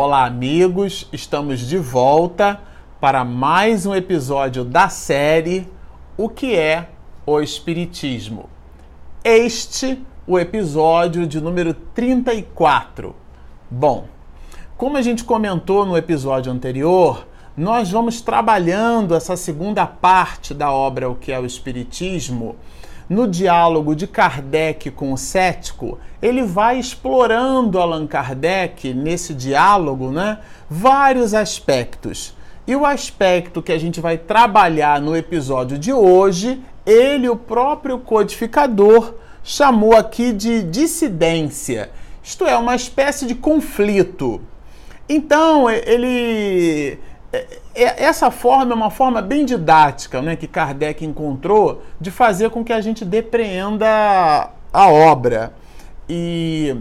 Olá, amigos, estamos de volta para mais um episódio da série O que é o Espiritismo. Este o episódio de número 34. Bom, como a gente comentou no episódio anterior, nós vamos trabalhando essa segunda parte da obra O que é o Espiritismo no diálogo de Kardec com o cético, ele vai explorando Allan Kardec nesse diálogo, né, vários aspectos. E o aspecto que a gente vai trabalhar no episódio de hoje, ele, o próprio codificador, chamou aqui de dissidência. Isto é, uma espécie de conflito. Então, ele essa forma é uma forma bem didática né, que Kardec encontrou de fazer com que a gente depreenda a obra. E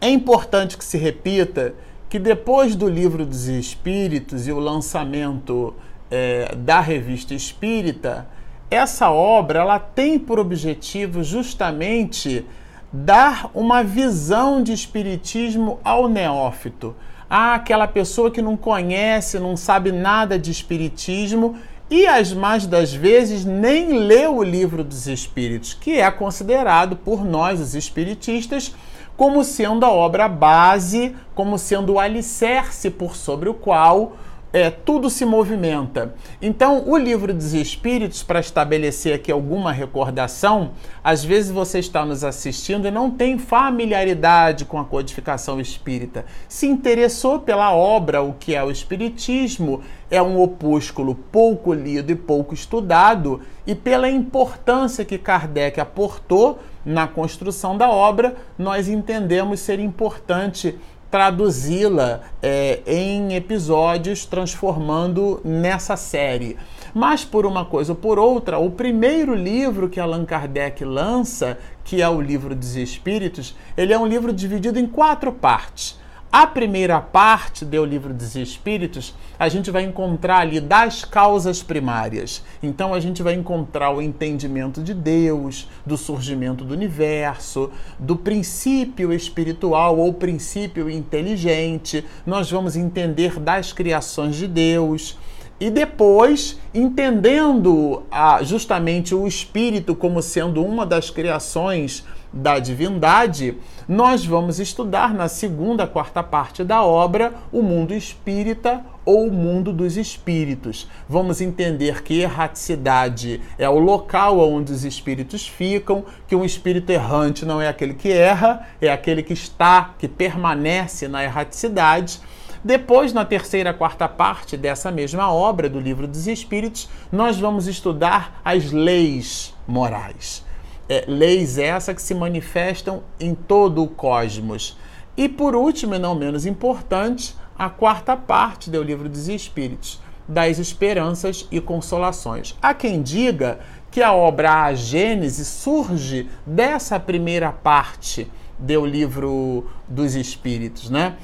é importante que se repita que depois do livro dos Espíritos e o lançamento é, da revista Espírita, essa obra ela tem por objetivo justamente dar uma visão de espiritismo ao neófito ah, aquela pessoa que não conhece, não sabe nada de espiritismo e as mais das vezes nem leu o livro dos espíritos, que é considerado por nós, os espiritistas, como sendo a obra base, como sendo o alicerce por sobre o qual é, tudo se movimenta. Então, o livro dos Espíritos, para estabelecer aqui alguma recordação, às vezes você está nos assistindo e não tem familiaridade com a codificação espírita. Se interessou pela obra, o que é o Espiritismo, é um opúsculo pouco lido e pouco estudado, e pela importância que Kardec aportou na construção da obra, nós entendemos ser importante traduzi-la é, em episódios, transformando nessa série. Mas por uma coisa ou por outra, o primeiro livro que Allan Kardec lança, que é o livro dos Espíritos, ele é um livro dividido em quatro partes. A primeira parte do livro dos Espíritos, a gente vai encontrar ali das causas primárias. Então a gente vai encontrar o entendimento de Deus, do surgimento do universo, do princípio espiritual ou princípio inteligente. Nós vamos entender das criações de Deus. E depois, entendendo ah, justamente o espírito como sendo uma das criações da divindade, nós vamos estudar na segunda, quarta parte da obra o mundo espírita ou o mundo dos espíritos. Vamos entender que erraticidade é o local onde os espíritos ficam, que um espírito errante não é aquele que erra, é aquele que está, que permanece na erraticidade. Depois, na terceira, quarta parte dessa mesma obra do Livro dos Espíritos, nós vamos estudar as leis morais é, leis essas que se manifestam em todo o cosmos. E por último, e não menos importante, a quarta parte do Livro dos Espíritos, das esperanças e consolações. Há quem diga que a obra A Gênese surge dessa primeira parte do Livro dos Espíritos, né?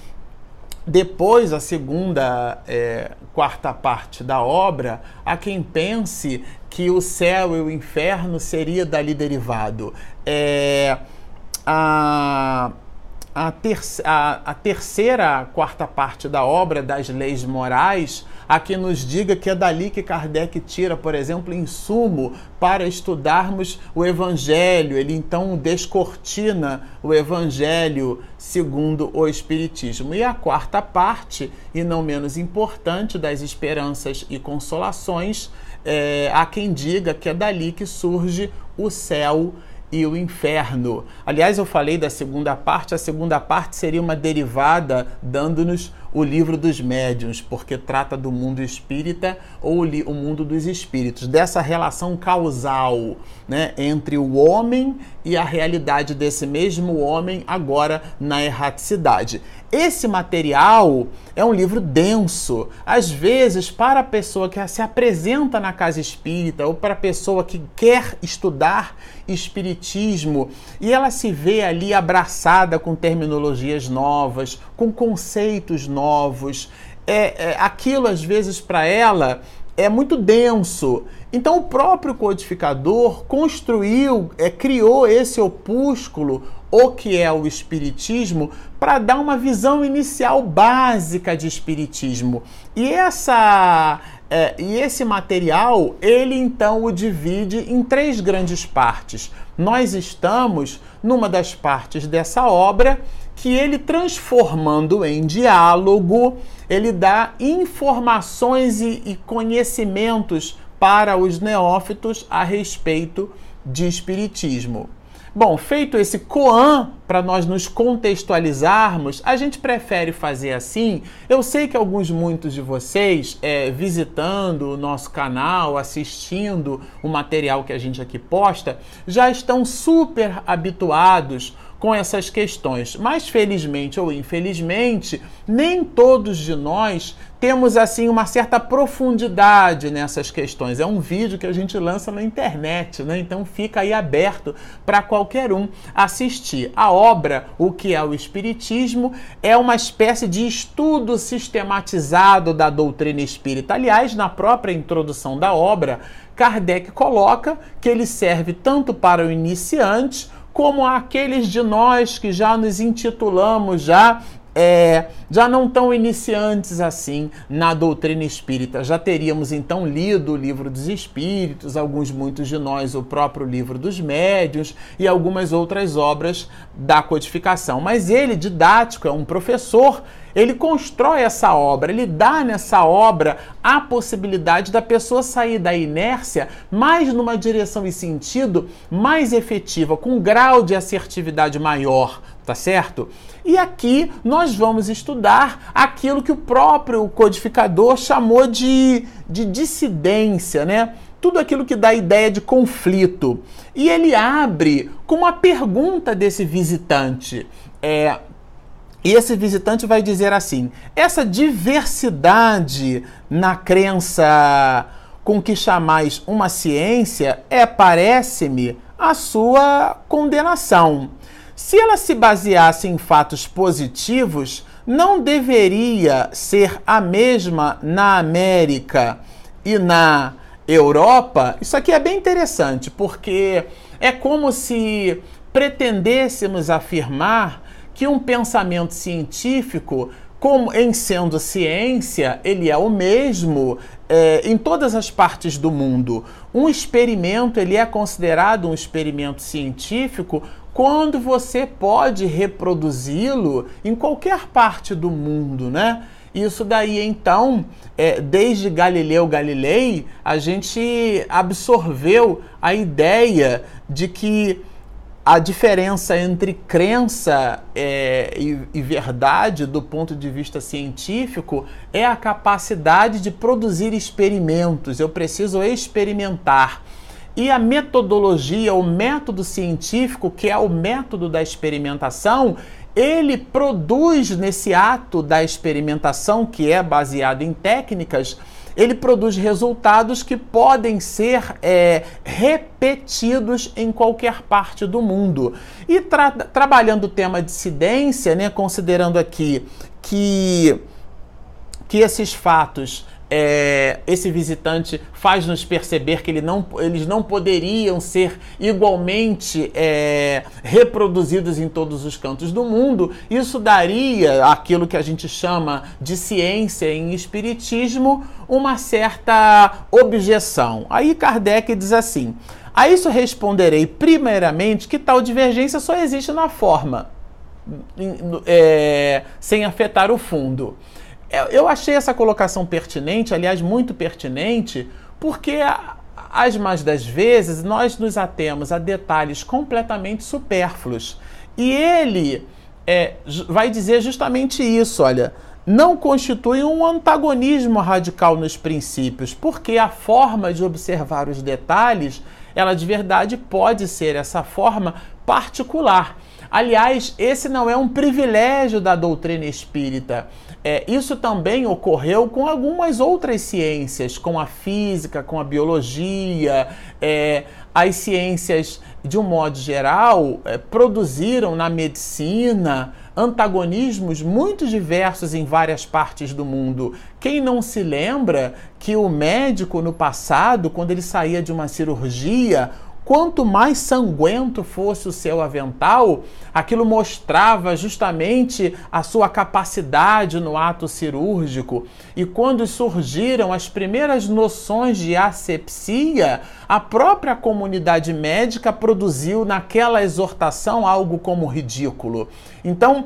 Depois, a segunda, é, quarta parte da obra, há quem pense que o céu e o inferno seria dali derivado. É, a, a, ter, a, a terceira, quarta parte da obra das leis morais a que nos diga que é dali que Kardec tira, por exemplo, insumo para estudarmos o Evangelho. Ele então descortina o Evangelho segundo o Espiritismo. E a quarta parte, e não menos importante, das esperanças e consolações, é, há quem diga que é dali que surge o céu e o inferno. Aliás, eu falei da segunda parte, a segunda parte seria uma derivada dando-nos o livro dos médiuns, porque trata do mundo espírita ou o mundo dos espíritos, dessa relação causal né, entre o homem e a realidade desse mesmo homem agora na erraticidade. Esse material é um livro denso. Às vezes, para a pessoa que se apresenta na casa espírita ou para a pessoa que quer estudar espiritismo e ela se vê ali abraçada com terminologias novas, com conceitos novos, é, é aquilo às vezes para ela é muito denso. Então o próprio codificador construiu, é, criou esse opúsculo, o que é o Espiritismo, para dar uma visão inicial básica de Espiritismo. E essa é, e esse material, ele então o divide em três grandes partes. Nós estamos numa das partes dessa obra que ele transformando em diálogo, ele dá informações e, e conhecimentos para os neófitos a respeito de espiritismo. Bom, feito esse koan para nós nos contextualizarmos, a gente prefere fazer assim. Eu sei que alguns, muitos de vocês, é, visitando o nosso canal, assistindo o material que a gente aqui posta, já estão super habituados com essas questões. Mas felizmente ou infelizmente, nem todos de nós temos assim uma certa profundidade nessas questões. É um vídeo que a gente lança na internet, né? Então fica aí aberto para qualquer um assistir. A obra, o que é o espiritismo, é uma espécie de estudo sistematizado da doutrina espírita. Aliás, na própria introdução da obra, Kardec coloca que ele serve tanto para o iniciante como aqueles de nós que já nos intitulamos já é, já não tão iniciantes assim na doutrina espírita. Já teríamos então lido o livro dos espíritos, alguns, muitos de nós, o próprio livro dos médios e algumas outras obras da codificação. Mas ele, didático, é um professor, ele constrói essa obra, ele dá nessa obra a possibilidade da pessoa sair da inércia mais numa direção e sentido mais efetiva, com um grau de assertividade maior tá certo? E aqui nós vamos estudar aquilo que o próprio codificador chamou de, de dissidência, né? Tudo aquilo que dá ideia de conflito. E ele abre com uma pergunta desse visitante. É, e esse visitante vai dizer assim: essa diversidade na crença com que chamais uma ciência é, parece-me, a sua condenação. Se ela se baseasse em fatos positivos, não deveria ser a mesma na América e na Europa? Isso aqui é bem interessante, porque é como se pretendêssemos afirmar que um pensamento científico, como em sendo ciência, ele é o mesmo é, em todas as partes do mundo. Um experimento ele é considerado um experimento científico quando você pode reproduzi-lo em qualquer parte do mundo, né? Isso daí, então, é, desde Galileu Galilei, a gente absorveu a ideia de que a diferença entre crença é, e, e, verdade, do ponto de vista científico, é a capacidade de produzir experimentos. Eu preciso experimentar. E a metodologia, o método científico, que é o método da experimentação, ele produz nesse ato da experimentação, que é baseado em técnicas, ele produz resultados que podem ser é, repetidos em qualquer parte do mundo. E tra trabalhando o tema de incidência, né, considerando aqui que, que esses fatos é, esse visitante faz nos perceber que ele não, eles não poderiam ser igualmente é, reproduzidos em todos os cantos do mundo, isso daria aquilo que a gente chama de ciência em espiritismo uma certa objeção. Aí Kardec diz assim: a isso responderei primeiramente que tal divergência só existe na forma, é, sem afetar o fundo. É, eu achei essa colocação pertinente, aliás, muito pertinente, porque as mais das vezes nós nos atemos a detalhes completamente supérfluos. E ele é, vai dizer justamente isso: olha, não constitui um antagonismo radical nos princípios, porque a forma de observar os detalhes, ela de verdade pode ser essa forma particular. Aliás, esse não é um privilégio da doutrina espírita. É, isso também ocorreu com algumas outras ciências, com a física, com a biologia, é, as ciências, de um modo geral, é, produziram na medicina antagonismos muito diversos em várias partes do mundo. Quem não se lembra que o médico no passado, quando ele saía de uma cirurgia, Quanto mais sanguento fosse o seu avental, aquilo mostrava justamente a sua capacidade no ato cirúrgico. E quando surgiram as primeiras noções de asepsia, a própria comunidade médica produziu naquela exortação algo como ridículo. Então,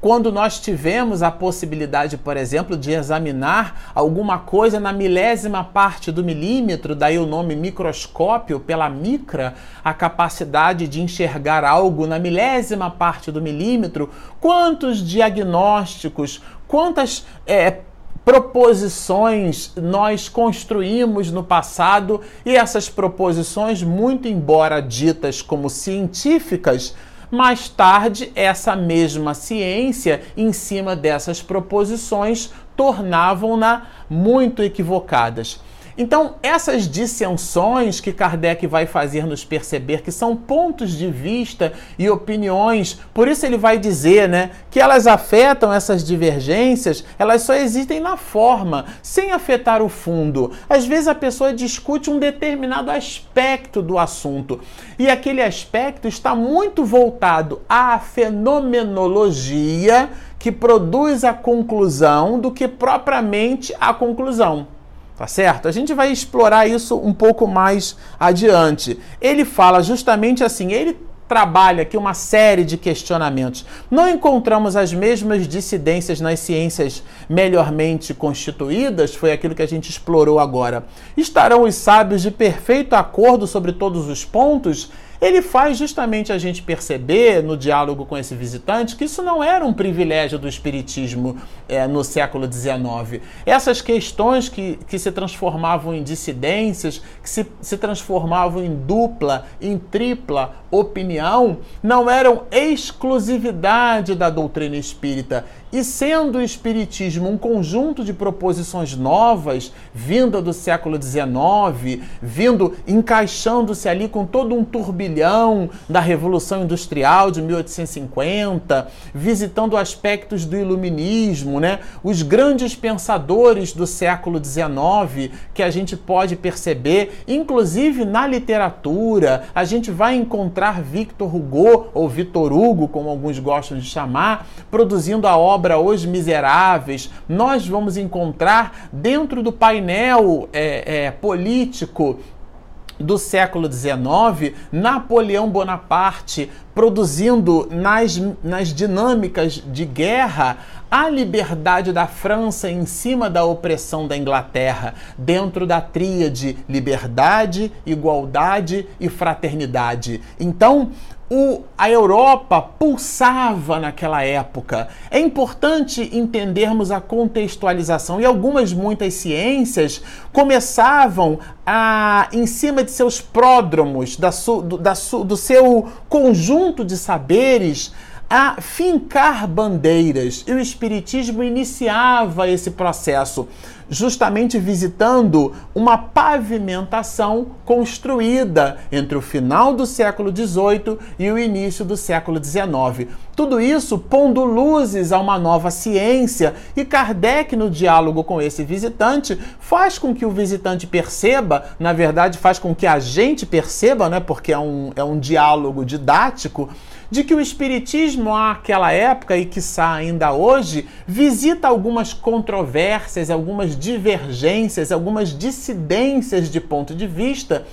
quando nós tivemos a possibilidade, por exemplo, de examinar alguma coisa na milésima parte do milímetro, daí o nome microscópio, pela micra, a capacidade de enxergar algo na milésima parte do milímetro, quantos diagnósticos, quantas é, proposições nós construímos no passado e essas proposições, muito embora ditas como científicas, mais tarde, essa mesma ciência, em cima dessas proposições, tornavam-na muito equivocadas. Então, essas dissensões que Kardec vai fazer nos perceber que são pontos de vista e opiniões, por isso ele vai dizer, né, que elas afetam essas divergências, elas só existem na forma, sem afetar o fundo. Às vezes a pessoa discute um determinado aspecto do assunto e aquele aspecto está muito voltado à fenomenologia que produz a conclusão do que propriamente a conclusão. Tá certo? A gente vai explorar isso um pouco mais adiante. Ele fala justamente assim, ele trabalha aqui uma série de questionamentos. Não encontramos as mesmas dissidências nas ciências melhormente constituídas, foi aquilo que a gente explorou agora. Estarão os sábios de perfeito acordo sobre todos os pontos? Ele faz justamente a gente perceber no diálogo com esse visitante que isso não era um privilégio do Espiritismo é, no século XIX. Essas questões que, que se transformavam em dissidências, que se, se transformavam em dupla, em tripla opinião, não eram exclusividade da doutrina espírita. E sendo o Espiritismo um conjunto de proposições novas, vinda do século XIX, vindo, encaixando-se ali com todo um turbilhão da Revolução Industrial de 1850, visitando aspectos do Iluminismo, né? os grandes pensadores do século XIX que a gente pode perceber, inclusive na literatura, a gente vai encontrar Victor Hugo, ou Vitor Hugo, como alguns gostam de chamar, produzindo a obra obra Os Miseráveis, nós vamos encontrar dentro do painel é, é, político do século XIX, Napoleão Bonaparte produzindo nas, nas dinâmicas de guerra a liberdade da França em cima da opressão da Inglaterra, dentro da tríade liberdade, igualdade e fraternidade. Então, o, a Europa pulsava naquela época. É importante entendermos a contextualização e algumas, muitas ciências começavam a, em cima de seus pródromos, da su, do, da su, do seu conjunto de saberes, a fincar bandeiras. E o Espiritismo iniciava esse processo justamente visitando uma pavimentação construída entre o final do século XVIII e o início do século XIX. Tudo isso pondo luzes a uma nova ciência e Kardec, no diálogo com esse visitante, faz com que o visitante perceba, na verdade, faz com que a gente perceba, né, porque é um, é um diálogo didático de que o Espiritismo, àquela época e que ainda hoje, visita algumas controvérsias, algumas divergências, algumas dissidências de ponto de vista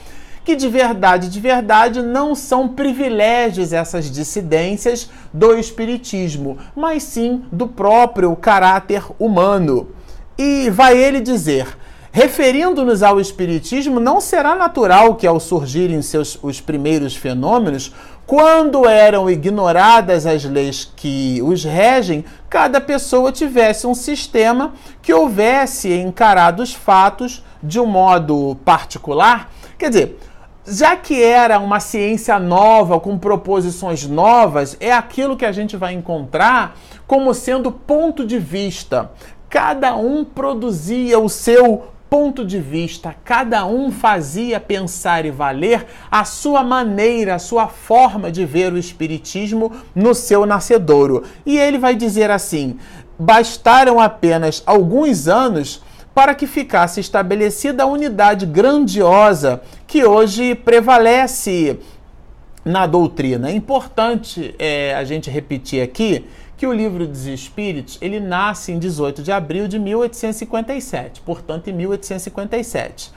que de verdade, de verdade, não são privilégios essas dissidências do Espiritismo, mas sim do próprio caráter humano. E vai ele dizer. Referindo-nos ao Espiritismo, não será natural que, ao surgirem seus, os primeiros fenômenos, quando eram ignoradas as leis que os regem, cada pessoa tivesse um sistema que houvesse encarado os fatos de um modo particular. Quer dizer, já que era uma ciência nova, com proposições novas, é aquilo que a gente vai encontrar como sendo ponto de vista. Cada um produzia o seu ponto de vista, cada um fazia pensar e valer a sua maneira, a sua forma de ver o Espiritismo no seu nascedouro. E ele vai dizer assim: bastaram apenas alguns anos para que ficasse estabelecida a unidade grandiosa que hoje prevalece na doutrina. É importante é, a gente repetir aqui que o livro dos Espíritos ele nasce em 18 de abril de 1857, portanto em 1857.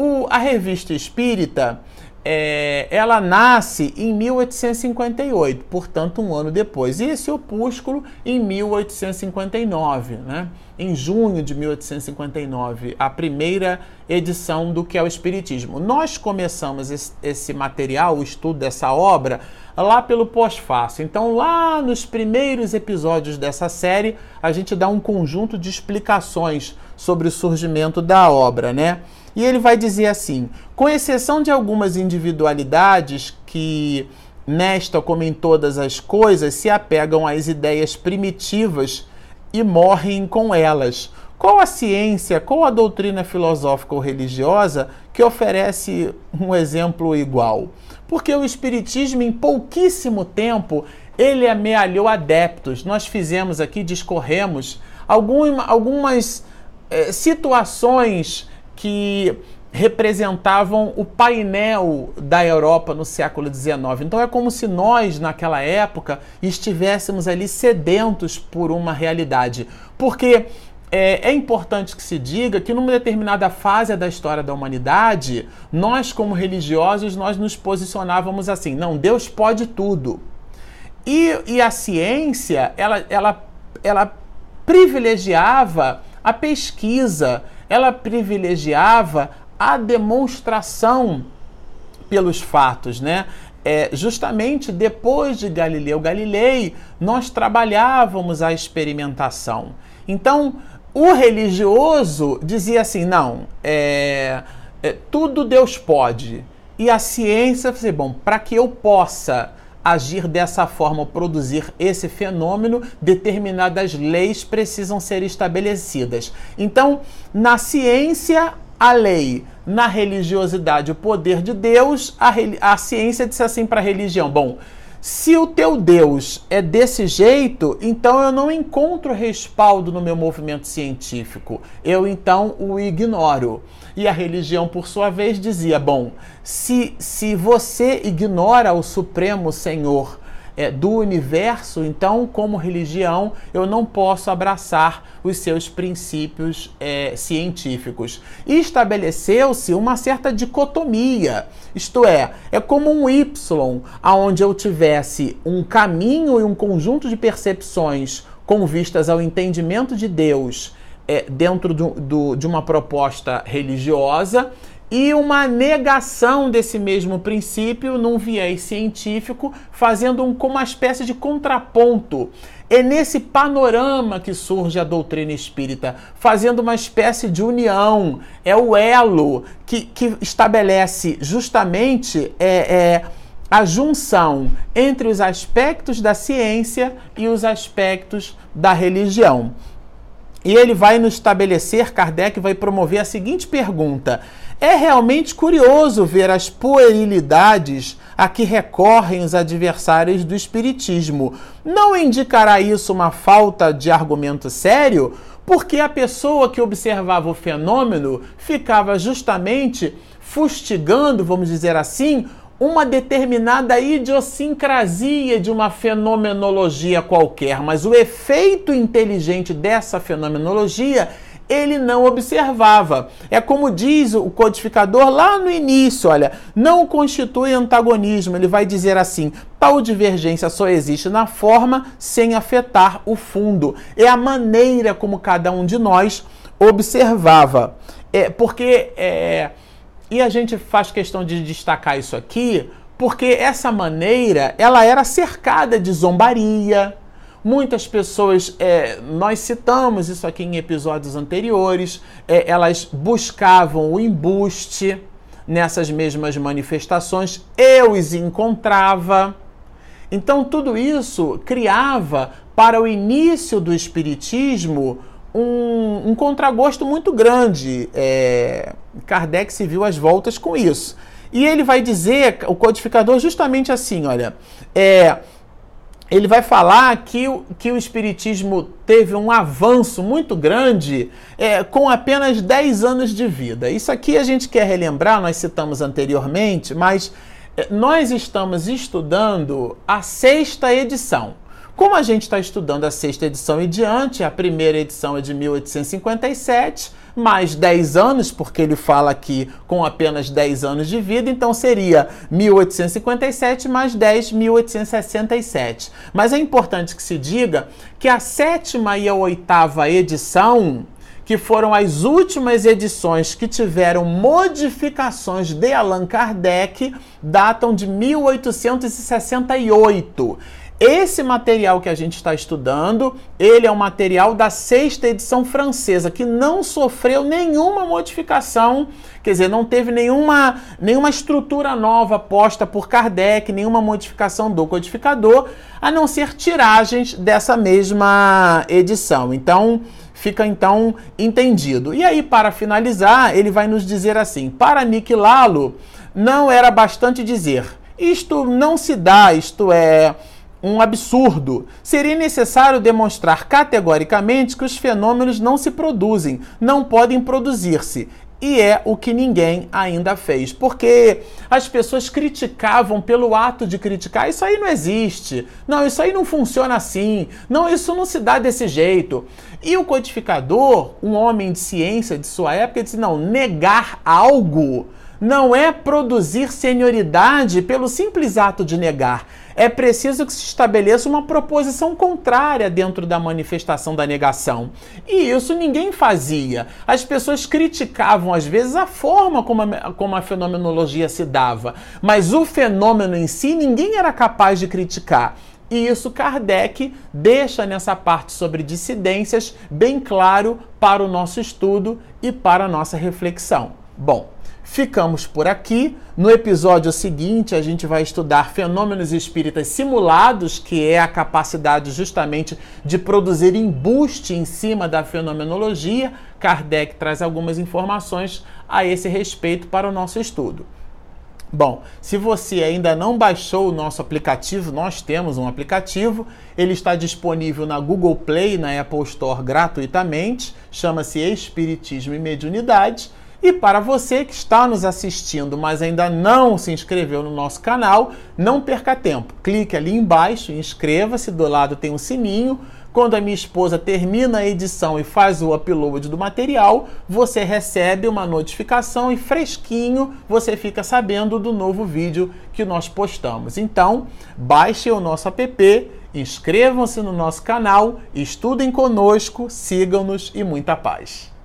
O, a revista Espírita é, ela nasce em 1858, portanto um ano depois. E esse opúsculo em 1859, né? em junho de 1859, a primeira edição do que é o Espiritismo. Nós começamos esse, esse material, o estudo dessa obra, lá pelo pós-fácil. Então, lá nos primeiros episódios dessa série, a gente dá um conjunto de explicações sobre o surgimento da obra, né? E ele vai dizer assim: com exceção de algumas individualidades que, nesta como em todas as coisas, se apegam às ideias primitivas e morrem com elas. Qual a ciência, qual a doutrina filosófica ou religiosa que oferece um exemplo igual? Porque o Espiritismo, em pouquíssimo tempo, ele amealhou adeptos. Nós fizemos aqui, discorremos algum, algumas eh, situações que representavam o painel da Europa no século XIX. Então é como se nós, naquela época, estivéssemos ali sedentos por uma realidade. Porque é, é, importante que se diga que numa determinada fase da história da humanidade, nós como religiosos, nós nos posicionávamos assim, não, Deus pode tudo. E, e a ciência, ela, ela, ela privilegiava a pesquisa, ela privilegiava a demonstração pelos fatos, né? É, justamente depois de Galileu Galilei, nós trabalhávamos a experimentação. Então, o religioso dizia assim: não, é, é, tudo Deus pode. E a ciência, bom, para que eu possa agir dessa forma, produzir esse fenômeno, determinadas leis precisam ser estabelecidas. Então, na ciência, a lei, na religiosidade, o poder de Deus, a, a ciência disse assim para a religião: bom, se o teu Deus é desse jeito, então eu não encontro respaldo no meu movimento científico. Eu então o ignoro. E a religião, por sua vez, dizia: bom, se, se você ignora o Supremo Senhor é, do universo, então, como religião, eu não posso abraçar os seus princípios é, científicos. Estabeleceu-se uma certa dicotomia, isto é, é como um Y, onde eu tivesse um caminho e um conjunto de percepções com vistas ao entendimento de Deus é, dentro do, do, de uma proposta religiosa e uma negação desse mesmo princípio num viés científico, fazendo um, uma espécie de contraponto. É nesse panorama que surge a doutrina espírita, fazendo uma espécie de união. É o elo que, que estabelece justamente é, é, a junção entre os aspectos da ciência e os aspectos da religião. E ele vai nos estabelecer, Kardec vai promover a seguinte pergunta: é realmente curioso ver as puerilidades a que recorrem os adversários do Espiritismo. Não indicará isso uma falta de argumento sério? Porque a pessoa que observava o fenômeno ficava justamente fustigando, vamos dizer assim, uma determinada idiosincrasia de uma fenomenologia qualquer, mas o efeito inteligente dessa fenomenologia ele não observava. É como diz o codificador lá no início, olha, não constitui antagonismo. Ele vai dizer assim: tal divergência só existe na forma sem afetar o fundo. É a maneira como cada um de nós observava. É, porque, é, e a gente faz questão de destacar isso aqui, porque essa maneira ela era cercada de zombaria, Muitas pessoas, é, nós citamos isso aqui em episódios anteriores, é, elas buscavam o embuste nessas mesmas manifestações, eu os encontrava. Então, tudo isso criava para o início do Espiritismo um, um contragosto muito grande. É, Kardec se viu às voltas com isso. E ele vai dizer, o codificador, justamente assim: olha, é, ele vai falar que, que o Espiritismo teve um avanço muito grande é, com apenas 10 anos de vida. Isso aqui a gente quer relembrar, nós citamos anteriormente, mas é, nós estamos estudando a sexta edição. Como a gente está estudando a sexta edição e diante, a primeira edição é de 1857, mais 10 anos, porque ele fala aqui com apenas 10 anos de vida, então seria 1857 mais 10, 1867. Mas é importante que se diga que a sétima e a oitava edição que foram as últimas edições que tiveram modificações de Allan Kardec, datam de 1868. Esse material que a gente está estudando, ele é um material da sexta edição francesa, que não sofreu nenhuma modificação, quer dizer, não teve nenhuma, nenhuma estrutura nova posta por Kardec, nenhuma modificação do codificador, a não ser tiragens dessa mesma edição. Então, fica então entendido. E aí, para finalizar, ele vai nos dizer assim: para aniquilá-lo, não era bastante dizer, isto não se dá, isto é um absurdo. Seria necessário demonstrar categoricamente que os fenômenos não se produzem, não podem produzir-se. E é o que ninguém ainda fez. Porque as pessoas criticavam pelo ato de criticar. Isso aí não existe. Não, isso aí não funciona assim. Não, isso não se dá desse jeito. E o codificador, um homem de ciência de sua época, disse: não, negar algo não é produzir senioridade pelo simples ato de negar. É preciso que se estabeleça uma proposição contrária dentro da manifestação da negação. E isso ninguém fazia. As pessoas criticavam, às vezes, a forma como a, como a fenomenologia se dava, mas o fenômeno em si ninguém era capaz de criticar. E isso Kardec deixa nessa parte sobre dissidências bem claro para o nosso estudo e para a nossa reflexão. Bom, ficamos por aqui. No episódio seguinte, a gente vai estudar fenômenos espíritas simulados, que é a capacidade justamente de produzir embuste em cima da fenomenologia. Kardec traz algumas informações a esse respeito para o nosso estudo. Bom, se você ainda não baixou o nosso aplicativo, nós temos um aplicativo. Ele está disponível na Google Play na Apple Store gratuitamente. Chama-se Espiritismo e Mediunidade. E para você que está nos assistindo, mas ainda não se inscreveu no nosso canal, não perca tempo. Clique ali embaixo, inscreva-se, do lado tem um sininho. Quando a minha esposa termina a edição e faz o upload do material, você recebe uma notificação e fresquinho você fica sabendo do novo vídeo que nós postamos. Então, baixe o nosso app, inscrevam-se no nosso canal, estudem conosco, sigam-nos e muita paz.